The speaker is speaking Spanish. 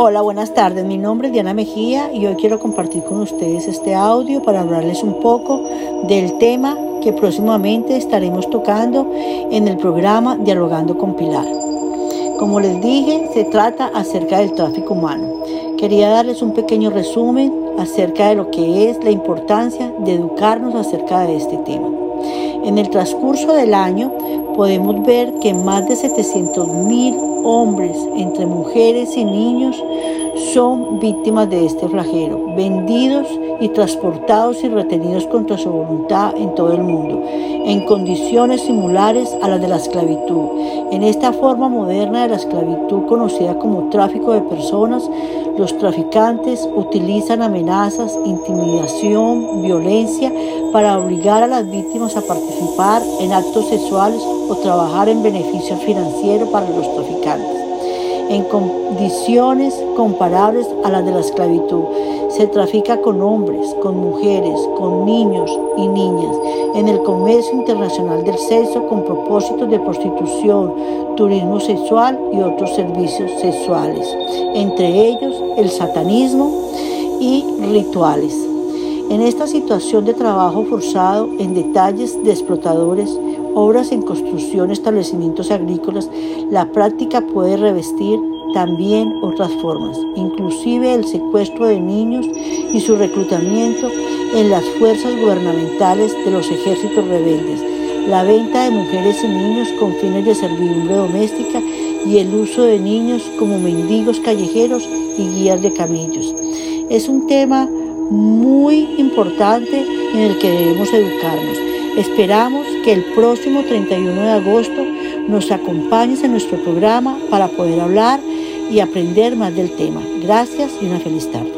Hola, buenas tardes. Mi nombre es Diana Mejía y hoy quiero compartir con ustedes este audio para hablarles un poco del tema que próximamente estaremos tocando en el programa Dialogando con Pilar. Como les dije, se trata acerca del tráfico humano. Quería darles un pequeño resumen acerca de lo que es la importancia de educarnos acerca de este tema. En el transcurso del año podemos ver que más de 700 mil hombres, entre mujeres y niños, son víctimas de este flagelo, vendidos y transportados y retenidos contra su voluntad en todo el mundo, en condiciones similares a las de la esclavitud. En esta forma moderna de la esclavitud, conocida como tráfico de personas, los traficantes utilizan amenazas, intimidación, violencia para obligar a las víctimas a participar en actos sexuales o trabajar en beneficio financiero para los traficantes en condiciones comparables a las de la esclavitud. Se trafica con hombres, con mujeres, con niños y niñas en el comercio internacional del sexo con propósitos de prostitución, turismo sexual y otros servicios sexuales, entre ellos el satanismo y rituales. En esta situación de trabajo forzado en detalles de explotadores, obras en construcción, establecimientos agrícolas, la práctica puede revestir también otras formas, inclusive el secuestro de niños y su reclutamiento en las fuerzas gubernamentales de los ejércitos rebeldes, la venta de mujeres y niños con fines de servidumbre doméstica y el uso de niños como mendigos callejeros y guías de camellos. Es un tema muy importante en el que debemos educarnos. Esperamos que el próximo 31 de agosto nos acompañes en nuestro programa para poder hablar y aprender más del tema. Gracias y una feliz tarde.